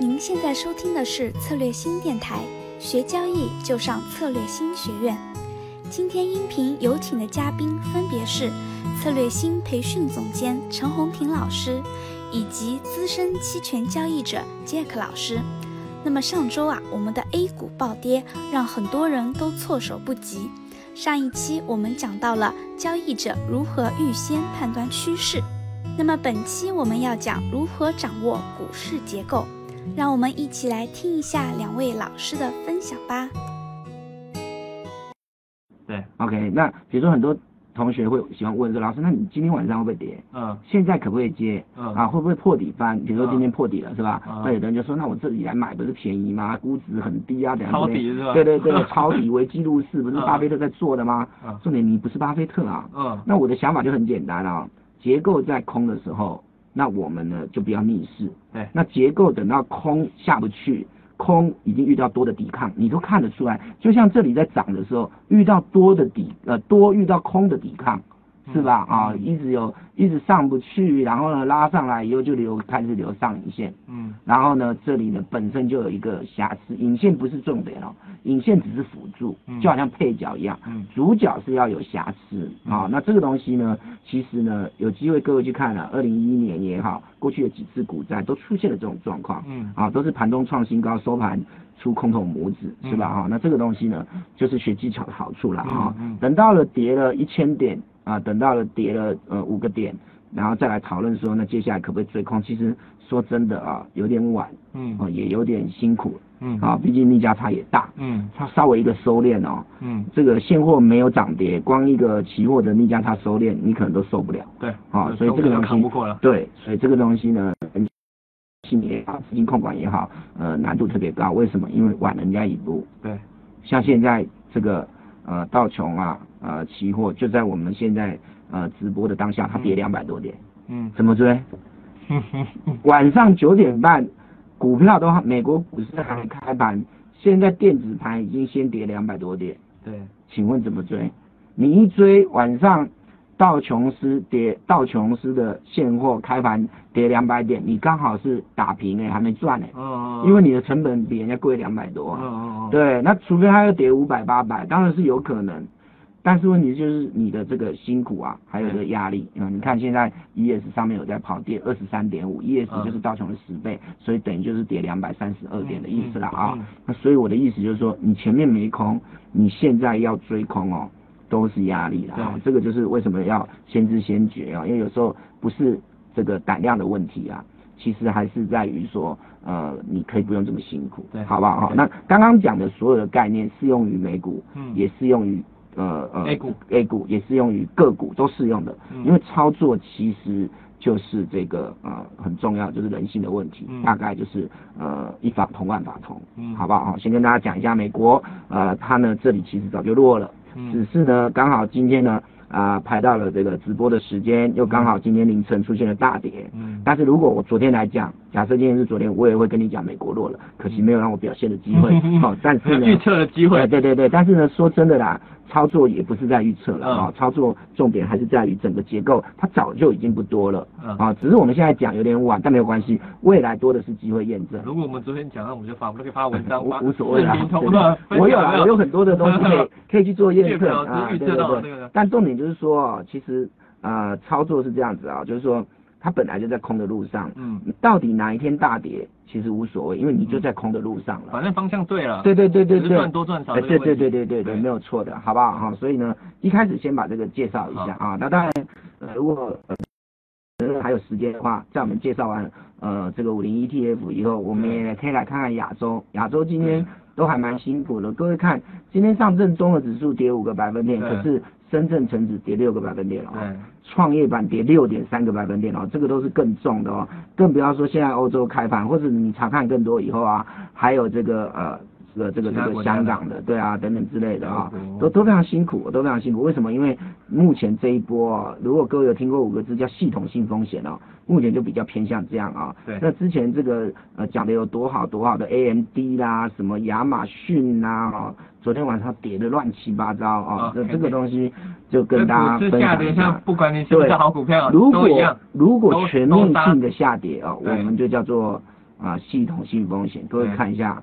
您现在收听的是策略新电台，学交易就上策略新学院。今天音频有请的嘉宾分别是策略新培训总监陈红婷老师，以及资深期权交易者 Jack 老师。那么上周啊，我们的 A 股暴跌，让很多人都措手不及。上一期我们讲到了交易者如何预先判断趋势，那么本期我们要讲如何掌握股市结构。让我们一起来听一下两位老师的分享吧。对，OK，那比如说很多同学会喜欢问说，老师，那你今天晚上会不会跌？嗯。现在可不可以接？嗯。啊，会不会破底翻？比如说今天破底了，是吧？嗯。那有的人就说，那我这里来买不是便宜吗？估值很低啊，等下。抄底是吧？对对对，抄底为记录式，不是巴菲特在做的吗？嗯。重点你不是巴菲特啊。嗯。那我的想法就很简单啊，结构在空的时候。那我们呢就不要逆势，对，那结构等到空下不去，空已经遇到多的抵抗，你都看得出来，就像这里在涨的时候遇到多的抵，呃多遇到空的抵抗。是吧？啊，一直有，一直上不去，然后呢拉上来以后就留开始留上影线，嗯，然后呢这里呢本身就有一个瑕疵，影线不是重点哦，影线只是辅助，就好像配角一样，嗯，主角是要有瑕疵啊。那这个东西呢，其实呢有机会各位去看了，二零一一年也好，过去的几次股灾都出现了这种状况，嗯，啊都是盘中创新高，收盘出空头拇指，是吧？哈，那这个东西呢就是学技巧的好处了哈，等到了跌了一千点。啊，等到了跌了呃五个点，然后再来讨论说，那接下来可不可以追空？其实说真的啊，有点晚，嗯，啊也有点辛苦，嗯，啊，毕竟利价差也大，嗯，它稍微一个收敛哦，嗯，这个现货没有涨跌，光一个期货的利价差收敛，你可能都受不了，对，啊，所以这个东西，对，所以这个东西呢，心也好，资金控管也好，呃，难度特别高，为什么？因为晚人家一步，对，像现在这个。呃，道琼啊，呃，期货就在我们现在呃直播的当下，它跌两百多点，嗯，怎么追？晚上九点半，股票都美国股市还没开盘，现在电子盘已经先跌两百多点，对，请问怎么追？你一追晚上。道琼斯跌，道琼斯的现货开盘跌两百点，你刚好是打平哎，还没赚哎，哦因为你的成本比人家贵两百多，哦哦对，那除非它要跌五百八百，当然是有可能，但是问题就是你的这个辛苦啊，还有这个压力，嗯，你看现在 ES 上面有在跑跌二十三点五，ES 就是道琼的十倍，所以等于就是跌两百三十二点的意思了啊，那所以我的意思就是说，你前面没空，你现在要追空哦。都是压力的啊，这个就是为什么要先知先觉啊，因为有时候不是这个胆量的问题啊，其实还是在于说，呃，你可以不用这么辛苦，对，好不好？好，那刚刚讲的所有的概念适用于美股，嗯，也适用于呃呃 A 股，A 股也适用于个股，都适用的，因为操作其实就是这个呃很重要，就是人性的问题，大概就是呃一法同万法同，嗯，好不好？好，先跟大家讲一下美国，呃，它呢这里其实早就落了。只是呢，刚好今天呢，啊，排到了这个直播的时间，又刚好今天凌晨出现了大跌。嗯。但是如果我昨天来讲，假设今天是昨天，我也会跟你讲美国落了，可惜没有让我表现的机会。好，但是呢，预测的机会。对对对，但是呢，说真的啦。操作也不是在预测了啊，操作重点还是在于整个结构，它早就已经不多了啊，只是我们现在讲有点晚，但没有关系，未来多的是机会验证。如果我们昨天讲，那我们就发，我们可以发文章，无无所谓啦。我有啊，我有很多的东西可以可以去做验证啊，对对对。但重点就是说，其实呃操作是这样子啊，就是说。它本来就在空的路上，嗯，到底哪一天大跌其实无所谓，因为你就在空的路上了。反正方向对了。对对对对对。赚多赚少。对对对对对对，没有错的，好不好哈？所以呢，一开始先把这个介绍一下啊。那当然，呃，如果呃还有时间的话，在我们介绍完呃这个五零 ETF 以后，我们也可以来看看亚洲。亚洲今天都还蛮辛苦的，各位看，今天上证综合指数跌五个百分点，可是。深圳成指跌六个百分点哦，创业板跌六点三个百分点哦，这个都是更重的哦，更不要说现在欧洲开盘，或者你查看更多以后啊，还有这个呃。这个这个这个香港的，对啊，等等之类的啊，都都非常辛苦，都非常辛苦。为什么？因为目前这一波，如果各位有听过五个字叫系统性风险哦，目前就比较偏向这样啊。对。那之前这个呃讲的有多好多好的 AMD 啦，什么亚马逊啦，哦，昨天晚上跌的乱七八糟啊。这这个东西就跟大家分享一下。不管你是不是好股票，如果如果全面性的下跌啊，我们就叫做。啊系统性风险，各位看一下，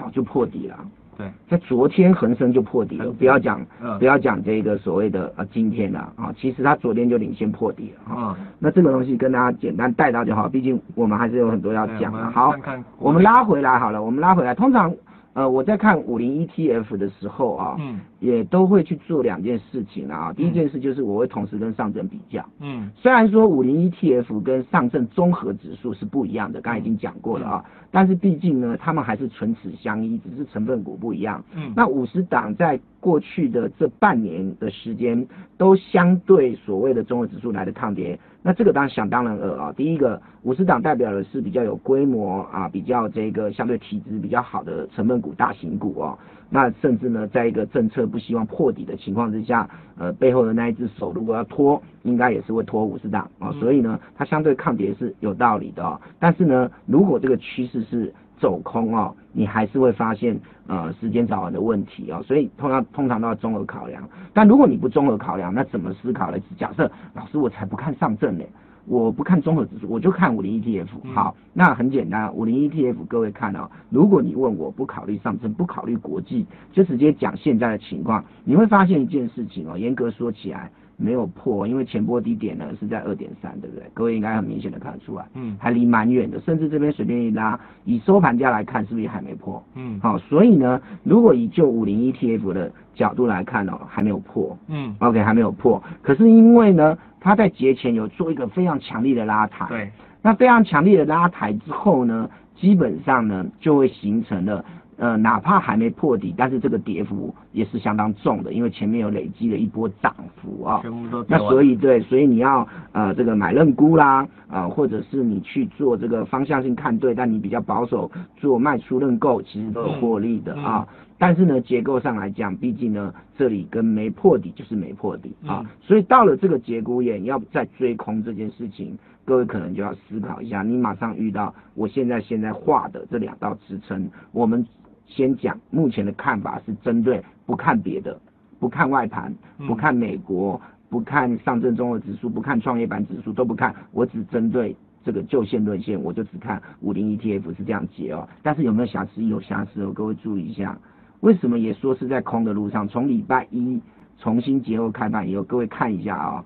早就破底了。对，在昨天恒生就破底了，不要讲嗯不要讲这个所谓的啊今天了啊，其实它昨天就领先破底了啊。嗯，那这个东西跟大家简单带到就好，毕竟我们还是有很多要讲的。好看看，我们拉回来好了，我们拉回来。通常呃我在看五零 ETF 的时候啊，嗯也都会去做两件事情啊。第一件事就是我会同时跟上证比较。嗯虽然说五零 ETF 跟上证综合指数是不一样的，刚才已经讲过了啊，但是毕竟呢，他们还是唇齿相依，只是成分股不一样。嗯，那五十档在过去的这半年的时间，都相对所谓的综合指数来的抗跌。那这个当然想当然尔啊，第一个五十档代表的是比较有规模啊，比较这个相对体质比较好的成分股、大型股哦。那甚至呢，在一个政策不希望破底的情况之下，呃，背后的那一只手如果要拖，应该也是会拖五十档啊、所以呢，它相对抗跌是有道理的哦。但是呢，如果这个趋势是走空哦，你还是会发现呃时间早晚的问题哦，所以通常通常都要综合考量。但如果你不综合考量，那怎么思考呢？假设老师我才不看上证呢，我不看综合指数，我就看五零 ETF。嗯好，那很简单，五零 ETF 各位看哦，如果你问我不考虑上证，不考虑国际，就直接讲现在的情况，你会发现一件事情哦，严格说起来没有破，因为前波低点呢是在二点三，对不对？各位应该很明显的看得出来。嗯还离蛮远的，甚至这边随便一拉，以收盘价来看，是不是也还没破？嗯好、所以呢，如果以就五零 ETF 的角度来看哦，还没有破嗯，，OK，还没有破。可是因为呢，它在节前有做一个非常强力的拉抬，对，那非常强力的拉抬之后呢，基本上呢就会形成了。呃，哪怕还没破底，但是这个跌幅也是相当重的，因为前面有累积了一波涨幅啊、全部都那所以对，所以你要呃这个买认沽啦，啊、或者是你去做这个方向性看对，但你比较保守做卖出认购，其实都有获利的嗯。啊。但是呢，结构上来讲，毕竟呢，这里跟没破底就是没破底啊，嗯。所以到了这个节骨眼，要再追空这件事情，各位可能就要思考一下，你马上遇到我现在现在画的这两道支撑，我们先讲目前的看法是针对不看别的，不看外盘，嗯不看美国，不看上证综合指数，不看创业板指数都不看，我只针对这个就线论线，我就只看五零 ETF 是这样解哦。但是有没有瑕疵？有瑕疵哦，各位注意一下。为什么也说是在空的路上？从礼拜一重新节后开盘以后，各位看一下啊、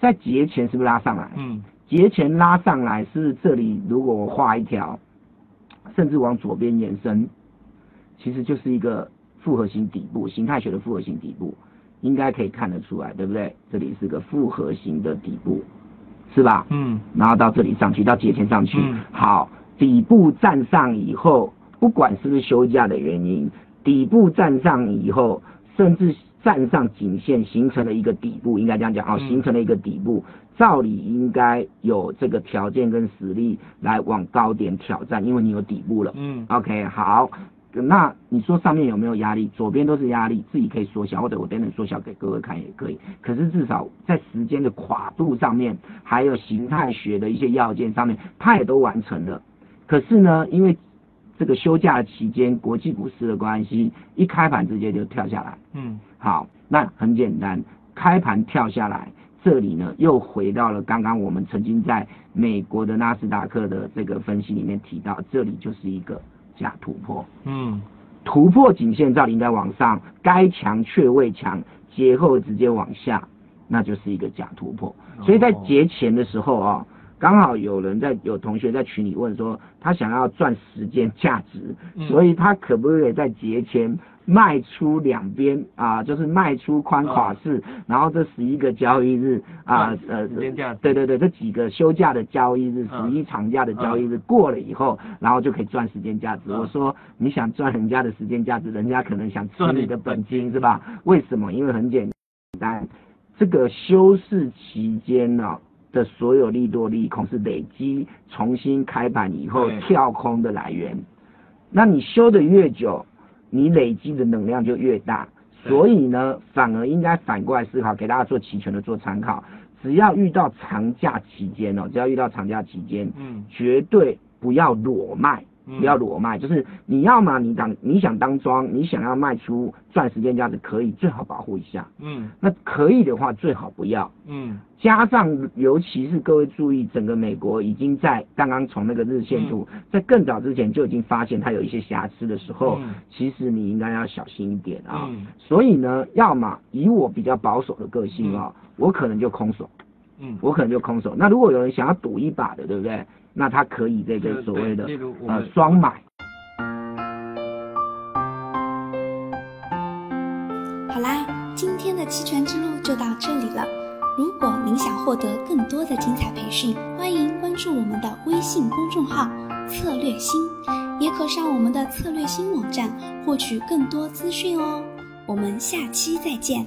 在节前是不是拉上来？嗯节前拉上来是这里，如果我画一条，甚至往左边延伸，其实就是一个复合型底部，形态学的复合型底部，应该可以看得出来，对不对？这里是个复合型的底部，是吧？嗯然后到这里上去，到节前上去，嗯好，底部站上以后，不管是不是休假的原因，底部站上以后，甚至站上颈线，形成了一个底部，应该这样讲啊、哦，嗯形成了一个底部，照理应该有这个条件跟实力来往高点挑战，因为你有底部了。嗯 OK，好，那你说上面有没有压力？左边都是压力，自己可以缩小，或者我等等缩小给各位看也可以。可是至少在时间的跨度上面，还有形态学的一些要件上面，它也都完成了。可是呢，因为这个休假期间，国际股市的关系，一开盘直接就跳下来。嗯好，那很简单，开盘跳下来，这里呢又回到了刚刚我们曾经在美国的纳斯达克的这个分析里面提到，这里就是一个假突破，嗯。突破颈线照理应该往上，该强却未强，节后直接往下，那就是一个假突破。所以在哦。节前的时候啊、刚好有人在有同学在群里问说，他想要赚时间价值，嗯。所以他可不可以在节前卖出两边啊，就是卖出宽垮式，然后这十一个交易日啊，呃，赚时间价值。对对对，这几个休假的交易日，嗯十一长假的交易日过了以后，然后就可以赚时间价值。嗯我说你想赚人家的时间价值，人家可能想吃你你的本金是吧？为什么？因为很简单，这个休市期间呢、的所有利多利空是累积重新开盘以后跳空的来源。那你修的越久，你累积的能量就越大。所以呢，反而应该反过来思考，给大家做齐全的做参考。只要遇到长假期间哦，只要遇到长假期间，嗯绝对不要裸卖，不要裸卖，就是你要嘛，你当你想当庄，你想要卖出赚时间价值，可以最好保护一下。嗯那可以的话，最好不要。嗯加上，尤其是各位注意，整个美国已经在刚刚从那个日线图，在更早之前就已经发现它有一些瑕疵的时候，嗯其实你应该要小心一点啊。嗯所以呢，要么以我比较保守的个性啊，我可能就空手，嗯，我可能就空手。那如果有人想要赌一把的，对不对？那它可以这个所谓的呃双买。好啦，今天的期权之路就到这里了。如果您想获得更多的精彩培训，欢迎关注我们的微信公众号“策略星”，也可上我们的策略星网站获取更多资讯哦。我们下期再见。